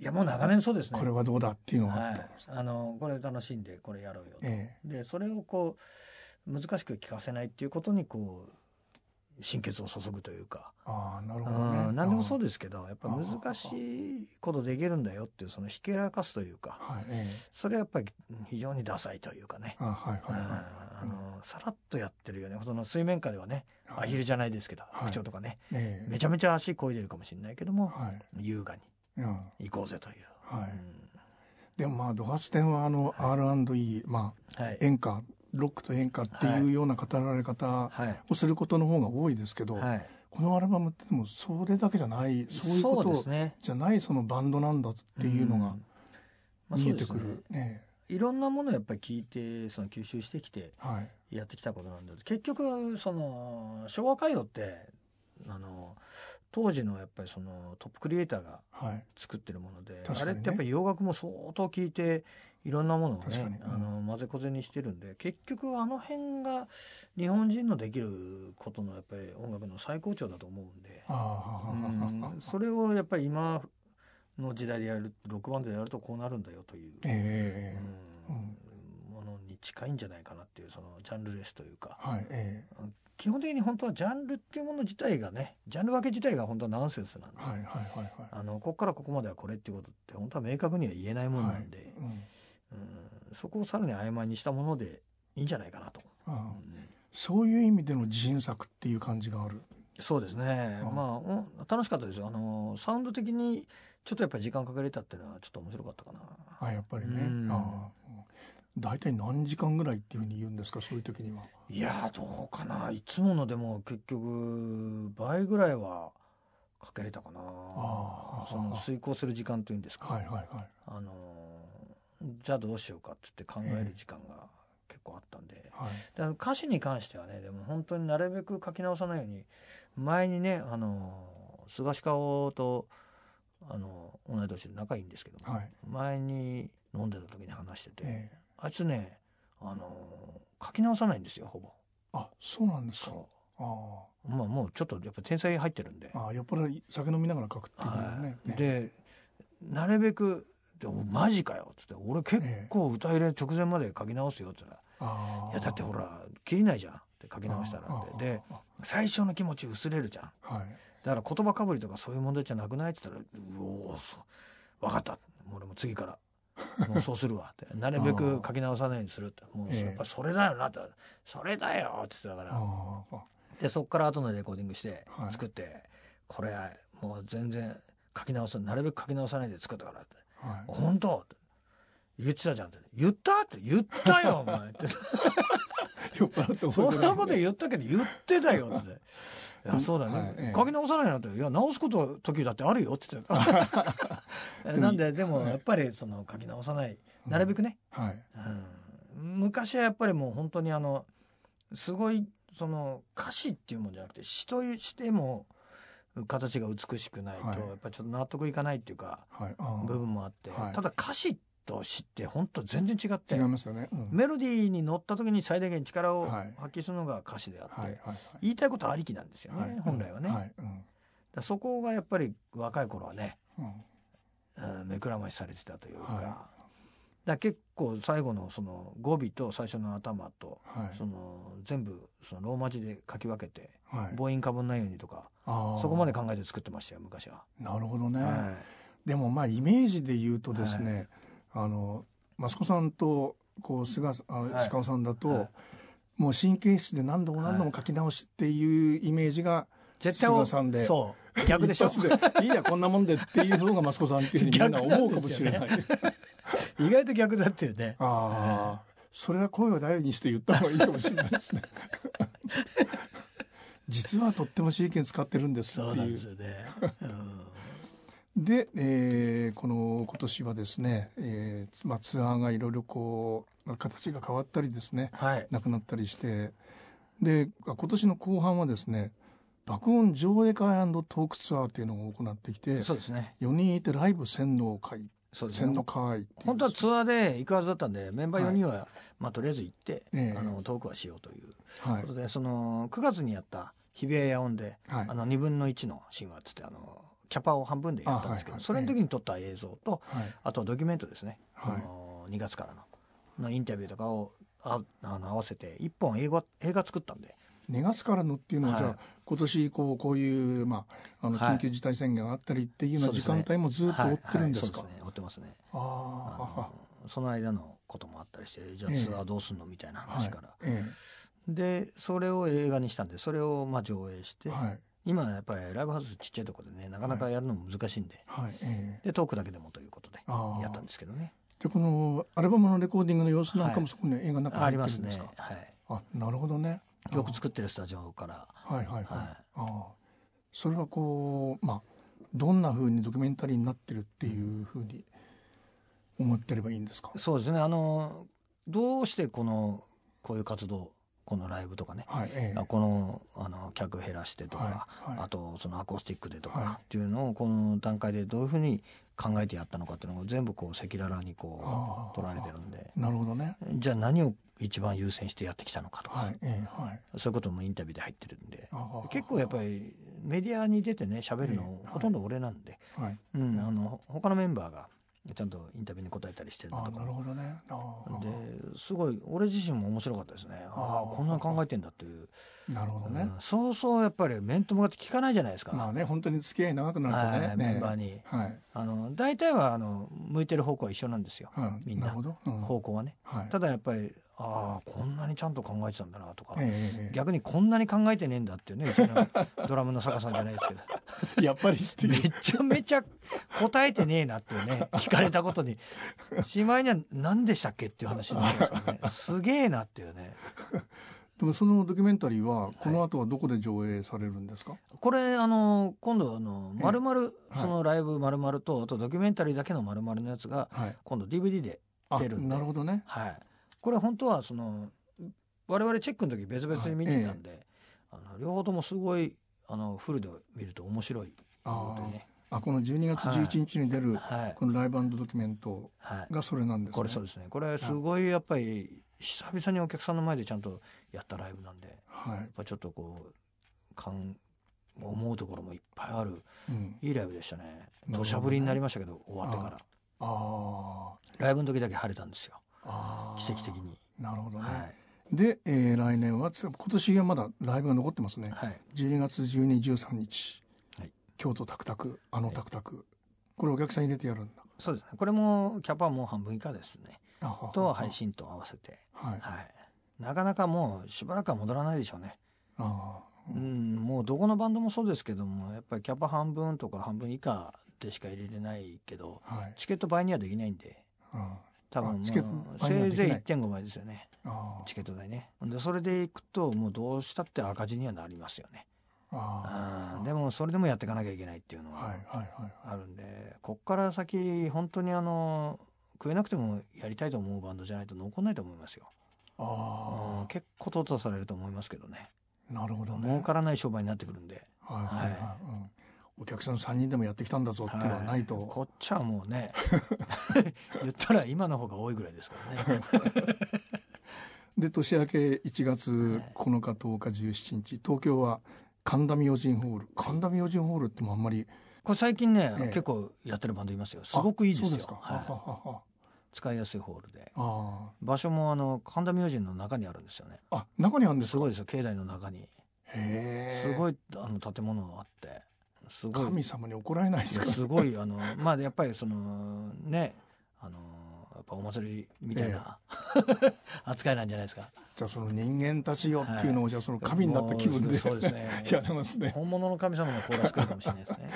B: いやもう長年そうですね。
A: これはどうだっていうのがあ
B: はい
A: ったんです。か、、
B: あのこれ楽しんでこれやろうよと、
A: え
B: でそれをこう難しく聞かせないっていうことにこう心血を注ぐというか、
A: ああなる
B: う
A: ほどね。
B: ん何でもそう
A: で
B: ですけどやっぱ難しいことできるんだよっていうそのひけらかすというか。
A: はいええ。
B: それはやっぱり非常にダサいというかね、
A: あはいはいはい
B: のさらっとやってるよね。その水面下ではねアヒルじゃないですけど
A: はい。
B: 副長とかね、
A: ええ。
B: めちゃめちゃ足こいでるかもしれないけども、
A: はい。
B: 優雅に
A: うん。
B: 行こうぜという。
A: はい。
B: うん。
A: でもまあドハツ店はあの R&E まあ
B: はい。
A: 演歌ロックと演歌っていうような語られ方
B: はい。
A: をすることの方が多いですけど、
B: はい、
A: このアルバムってでもそれだけじゃないそういうことじゃないそのバンドなんだっていうのが見えてくる。ね
B: いろんなものをやっぱり聞いてその吸収してきて
A: はい
B: やってきたことなんで結局その昭和歌謡ってあの当時のやっぱりそのトップクリエイターが
A: はい。
B: 作ってるもので、
A: 確かにね。
B: あれってやっぱり洋楽も相当聞いていろんなものをね、
A: うん。
B: あの混ぜこぜにしてるんで結局あの辺が日本人のできることのやっぱり音楽の最高潮だと思うんで、それをやっぱり今の時代でやるロックバンドでやるとこうなるんだよという、
A: ええええ
B: うんに近いんじゃないかなっていうそのジャンルレスというか。
A: はいえ
B: 基本的に本当はジャンルっていうもの自体がねジャンル分け自体が本当はナンセンスなんで、
A: えはいはいはいはい。
B: あのここからここまではこれっていうことって本当は明確には言えないものなんで、
A: うん
B: うん。そこをさらに曖昧にしたものでいいんじゃないかなと、
A: ああ。
B: うん。
A: そういう意味での自信作っていう感じがある。
B: そうですね、
A: うん
B: まあうん楽しかったですよ。あのサウンド的にちょっとやっぱり時間かけれたっていうのはちょっと面白かったかな。
A: あやっぱりね。
B: うん。
A: あ大体何時間ぐらいっていうふうに言うんですかそういう時には。い
B: やーどうかな。いつものでも結局倍ぐらいはかけれたかな。
A: あー
B: その遂行する時間というんですか、
A: はいはいはい。
B: あのーじゃあどうしようかって言って考える時間が結構あったんで、
A: はい。
B: だから歌詞に関してはねでも本当になるべく書き直さないように前にねあのー菅氏顔とあの同い年で仲いいんですけども、
A: はい。
B: 前に飲んでた時に話してて、
A: ええ
B: あいつねあのー書き直さないんですよほぼ。
A: あそうなんですか？
B: そ
A: あ
B: うまあもうちょっとやっぱ天才入ってるんで。
A: あああよっぽど酒飲みながら書くっていうね。
B: はい。
A: ね。
B: でなるべく「でおマジかよ」っつって「俺結構歌入れ直前まで書き直すよ」っつったら「
A: ああ。
B: いやだってほら切りないじゃん」って書き直したらで
A: あ
B: 最初の気持ち薄れるじゃん。
A: はい。
B: だから言葉かぶりとかそういう問題じゃなくない？って言ったら「うおーそう。分かった。俺も次からもうそうするわ」って。<laughs> なるべく書き直さないようにするって。もう
A: ええ。
B: やっぱそれだよなって「それだよ」って言ってたから。でそこから後のレコーディングして
A: はい。
B: 作って、これもう全然書き直さなるべく書き直さないで作ったからって。
A: はい「
B: 本当?」って。言ってたじゃんって「言った?」って「言ったよお前」って。<laughs>
A: 酔っ払って「
B: そんなこと
A: う
B: 言ったけど言ってたよ」って。いやそうだね、
A: はい。ええ。
B: 書き直さないなんて「いや直すことは時だってあるよ」って言ってた <laughs> なんででもやっぱりその書き直さない。なるべくね、
A: はい。
B: うん。昔はやっぱりもう本当にあのすごいその歌詞っていうもんじゃなくて詩としても形が美しくないと
A: はい。
B: やっぱりちょっと納得いかないっていうか部分もあって、
A: はい。
B: ただ歌詞と詩って本当全然違って。
A: 違いますよね。うん。
B: メロディーに乗った時に最大限力を
A: はい。
B: 発揮するのが歌詞であって、
A: はいはい
B: 言いたいことありきなんですよね、
A: はい。
B: 本来はね、だか
A: はい。うん。
B: らそこがやっぱり若い頃はね、
A: うん。
B: うん目くらましされてたというか,、
A: はい。
B: だ結構最後のその語尾と最初の頭と
A: はい。
B: その全部そのローマ字で書き分けて
A: はい。
B: 母音かぶんないようにとかそこまで考えて作ってましたよ昔は。
A: なるほどね。
B: は
A: でもまあイメージで言うとですねあの益子さんとこう菅あ
B: はい
A: 鹿尾さんだと、
B: はい
A: もう神経質で何度も何度も書き直しっていうイメージが菅さんで
B: そう逆でしょ
A: でい <laughs> いやこんなもんでっていうのが益子さんっていうふうにみんな思うかもしれない。<laughs>
B: 意外と逆だっていうね。
A: ああ、それは声を大にして言った方がいいかもしれないですね。<laughs> 実はとっても C 券使ってるんですっていう
B: そうなんです。よね。うん
A: で、えーこの今年はですね、えーつまあ、ツアーがいろいろこうまあ形が変わったりですね
B: はい。
A: なくなったりしてであ今年の後半はですね爆音上映会トークツアーっていうのを行ってきて
B: そうですね。
A: 4人いてライブ洗脳会
B: そうですね。本当はツアーで行くはずだったんでメンバー4人は、まあとりあえず行って、
A: ええ。
B: あのトークはしようという。
A: はい。
B: ことで、その9月にやった日比谷野音で、
A: はい。
B: あの2分の1の神話っつってあのキャパを半分でやったんですけど、
A: あはいはい。
B: それの時に撮った映像と、
A: はい。
B: あとはドキュメントですね、
A: はい。
B: あの2月からののインタビューとかをああの合わせて1本映画映画作ったんで。
A: 2月からのっていうのは、
B: はい。
A: じゃあ今年こうこういう、まあ、あの
B: はい。
A: 緊急事態宣言があったりっていうような時間帯もずっと追ってるんですか、
B: はいはいそうですね。追ってますね。
A: あ
B: あその間のこともあったりしてじゃあ
A: ええ
B: ツアーどうすんのみたいな
A: はい。
B: 話から、
A: え。
B: でそれを映画にしたんでそれをまあ上映して、
A: えはい
B: 今やっぱりライブハウスちっちゃいところでねなかなかやるのも難しいんで、
A: はいええ。
B: でトークだけでもということでやったんですけどね。
A: でこのアルバムのレコーディングの様子なんかも
B: はい。
A: そこに映画の中に
B: ありますね
A: 入ってるんですか、
B: はい。
A: あなるほどね。
B: 曲作ってるスタジオから。
A: はいはいはい、
B: はい。
A: ああそれはこうまあどんな風にドキュメンタリーになってるっていう風に思ってればいいんですか、
B: そうですね。あのどうしてこのこういう活動このライブとかね、
A: はいええ。
B: あこのあの客減らしてとか、
A: はいはい。
B: あとそのアコースティックでと
A: はい
B: かっていうのをこの段階でどういうふうに考えてやったのかっていうのを全部こう赤裸々にこう捉えてるんで。
A: なるほどね。
B: じゃあ何を一番優先してやってきたのかとか、
A: はいええはい。
B: そういうこともインタビューで入ってるんで。結構やっぱりメディアに出てね喋るの
A: ええ
B: ほとんど俺なんで、
A: はい。
B: うん、あの他のメンバーがちゃんとインタビューに答えたりしてるのとか。
A: あなるほどね。
B: ですごい俺自身も面白かったですね。あ
A: あ
B: こんなに考えてんだっていう、
A: なるほどね、
B: うんそうそうやっぱり面と向かって聞かないじゃないですか、
A: まあね本当に付き合い長くなるとね。
B: はいメンバーに。
A: はい、
B: あの大体はあの向いてる方向は一緒なんですよ、
A: うん、
B: みんな。
A: うん。
B: 方向はね。
A: はい、
B: ただやっぱりああこんなにちゃんと考えてたんだなとか、
A: えええ
B: 逆にこんなに考えてねえんだっていうねうちのドラムの坂さんじゃないですけど。
A: え <laughs> やっぱり
B: めちゃめちゃ答えてねえなっていうね聞かれたことに。しまいには何でしたっけっていう話になるんですよね。すげえなっていうね
A: でもそのドキュメンタリーはこの後はどこで上映されるんですか、
B: これあの今度あの
A: ええ。
B: 丸々
A: はい。
B: そのライブ丸々とあとドキュメンタリーだけの丸々のやつが
A: はい。
B: 今度 DVD で
A: あ
B: 出るんで。
A: なるほどね。
B: はい。これ本当はその我々チェックの時別々に見に行ったんで、あの両方ともすごいあのフルで見ると面白いでね。
A: あこの12月11日に出る
B: はい。
A: このライブドキュメント
B: はい。
A: がそれなんですね。
B: これそうですね。これすごいやっぱり久々にお客さんの前でちゃんとやったライブなんでや
A: はい。
B: っぱちょっとこう感思うところもいっぱいある
A: うん、
B: いいライブでしたね。土砂降りになりましたけど終わってから。
A: あ
B: ライブの時だけ晴れたんですよ。
A: ーあー。
B: 奇跡的に。
A: なるほどね、
B: はい。
A: で、えー来年はつ今年はまだライブが残ってますね。
B: はい。
A: 12月12、13日、
B: はい。
A: 京都タクタクあのタクタク、これお客さん入れてやるんだ。
B: そうですね。これもキャパはもう半分以下ですね。
A: あは
B: と配信と合わせて。
A: はい。
B: はいなかなかもうしばらくは戻らないでしょうね。
A: あー
B: うんもうどこのバンドもそうですけどもやっぱりキャパ半分とか半分以下でしか入れれないけど
A: はい。
B: チケット倍にはできないんで。
A: あ
B: 多分もう
A: あチケット倍には
B: せいぜい
A: できない
B: 1.5倍ですよね。
A: あ
B: チケット代ね。でそれでいくともうどうしたって赤字にはなりますよね。でもそれでもやっていかなきゃいけないっていうの
A: はい
B: は
A: はいはい。
B: あるんでこっから先本当にあの食えなくてもやりたいと思うバンドじゃないと残んないと思いますよ、うん
A: あ
B: 結構淘汰されると思いますけどね。
A: あなるほどね。
B: 儲からない商売になってくるんで。
A: はいはいはい、
B: は
A: うん、お客さん3人でもやってきたんだぞっていうのはないと、
B: こっちはもうね <laughs> 言ったら今の方が多いぐらいですからね。<laughs>
A: で年明け1月9日10日17日東京は神田明神ホール。神田明神ホールってもあんまり
B: これ最近ね、
A: ええ。
B: 結構やってるバンドいますよ。すごくいいですよ。
A: あそうですか、
B: はい。
A: ははは
B: 使いやすいホールで。
A: あ
B: 場所もあの神田明神の中にあるんですよね。
A: ああ中にあるんですか？
B: すごいですよ境内の中に。
A: へえ。
B: すごいあの建物があって。すごい。
A: 神様に怒られないですか？
B: すごいあのまあやっぱりそのねあのやっぱお祭りみたいな、扱いなんじゃないですか。
A: じゃあその人間たちよっていうのを、じゃあその神になった気分で
B: そうですね。
A: やれますね。
B: 本物の神様のコーラス来るかもしれないですね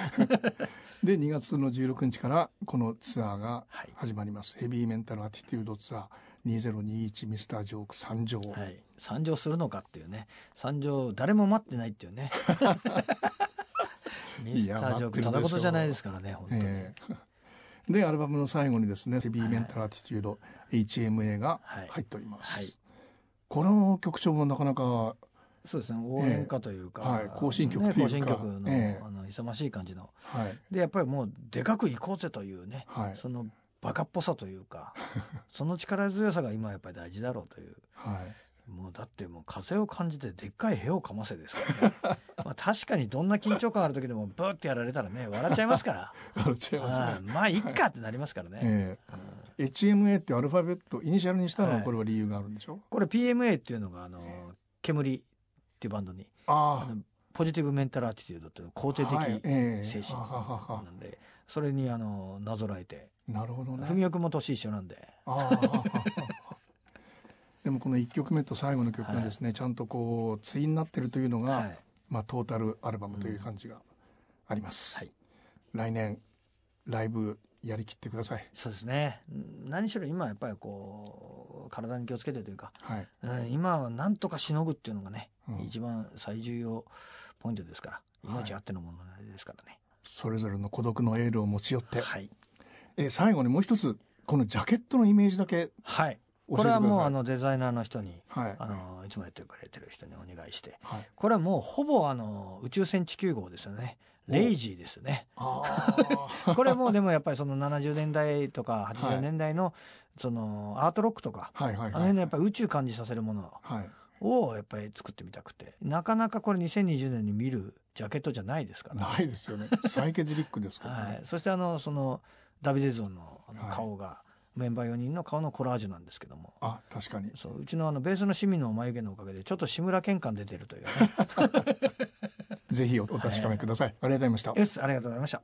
A: で2月の16日からこのツアーが
B: はい。
A: 始まります、ヘビーメンタルアティテュードツアー。2021ミスタージョーク。参上、
B: はい。参上するのかっていうね。参上誰も待ってないっていうね。<laughs> ミスタージョークただことじゃないですからね本当に、
A: ええ。でアルバムの最後にですねヘビーメンタルアティチュード HMA が
B: はい。
A: 入っております、
B: はい。
A: この曲調もなかなか
B: そうですね応援歌というか、
A: ええはい行進曲というか。
B: ね、行進曲の,、
A: ええ。
B: あの勇ましい感じの。
A: はい。
B: でやっぱりもうでかく行こうぜというね、
A: はい。
B: そのバカっぽさというか <laughs> その力強さが今やっぱり大事だろうという。
A: はい。
B: もうだってもう風を感じてでっかい部をかませですからね。<laughs> まあ確かにどんな緊張感ある時でもブーってやられたらね笑っちゃいますから。<laughs>
A: 笑っちゃいますね、
B: まあいっかってなりますからね、
A: え
B: うん。
A: え HMA ってアルファベットイニシャルにしたの
B: は
A: はい。これは理由があるんでしょ、
B: これ PMA っていうのがあの煙っていうバンドに
A: あ
B: あのポジティブメンタルアティテュードという肯定的
A: ええ。
B: 精神なんでそれにあのなぞらえて
A: なるほどね。
B: 文雄君も年一緒なんで。
A: でもこの1曲目と最後の曲がですね、ちゃんとこう対になってるというのが、
B: はい。
A: まあ、トータルアルバムという感じがあります、
B: はい。
A: 来年ライブやりきってください。
B: そうですね。うん何しろ今やっぱりこう体に気をつけてというか、
A: はい。
B: うん今はなんとかしのぐっていうのがね、
A: うん。
B: 一番最重要ポイントですから
A: はい。
B: 命あってのものですからね。
A: それぞれの孤独のエールを持ち寄って、
B: はい、
A: え最後にもう一つこのジャケットのイメージだけ
B: はい。これはもうあのデザイナーの人に
A: はい。
B: あのいつもやってくれてる人にお願いして。
A: はい。
B: これはもうほぼあの宇宙船地球号ですよねレイジーですよね <laughs> これもうでもやっぱりその70年代とか
A: はい
B: 80年代のそのアートロックとかあの辺のやっぱり宇宙感じさせるもの
A: はい。
B: をやっぱり作ってみたくて。なかなかこれ2020年に見るジャケットじゃないですから、
A: ないですよね。サイケデリックですからね、
B: はい、そしてあのそのダビデ像のあの
A: はい。
B: 顔が、メンバー4人の顔のコラージュなんですけども。
A: あ確かに。
B: そううちのあのベースの市民の眉毛のおかげでちょっと志村けん感出てるというね。<laughs>
A: ぜひおお確かめください、ありがとうございました。
B: エスありがとうございました